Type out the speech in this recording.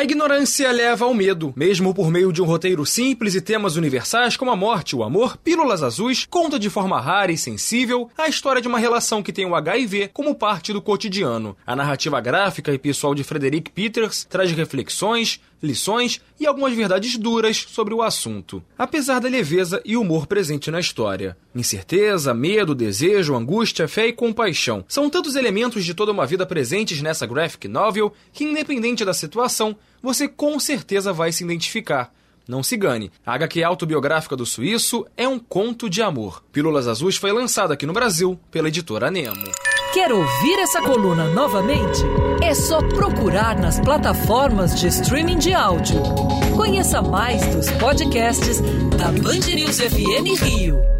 A ignorância leva ao medo. Mesmo por meio de um roteiro simples e temas universais como a morte, o amor, pílulas azuis, conta de forma rara e sensível a história de uma relação que tem o HIV como parte do cotidiano. A narrativa gráfica e pessoal de Frederick Peters traz reflexões, lições e algumas verdades duras sobre o assunto, apesar da leveza e humor presente na história. Incerteza, medo, desejo, angústia, fé e compaixão são tantos elementos de toda uma vida presentes nessa graphic novel que, independente da situação, você com certeza vai se identificar. Não se gane, a HQ autobiográfica do suíço é um conto de amor. Pílulas Azuis foi lançada aqui no Brasil pela editora Nemo. Quer ouvir essa coluna novamente? É só procurar nas plataformas de streaming de áudio. Conheça mais dos podcasts da Band News FM Rio.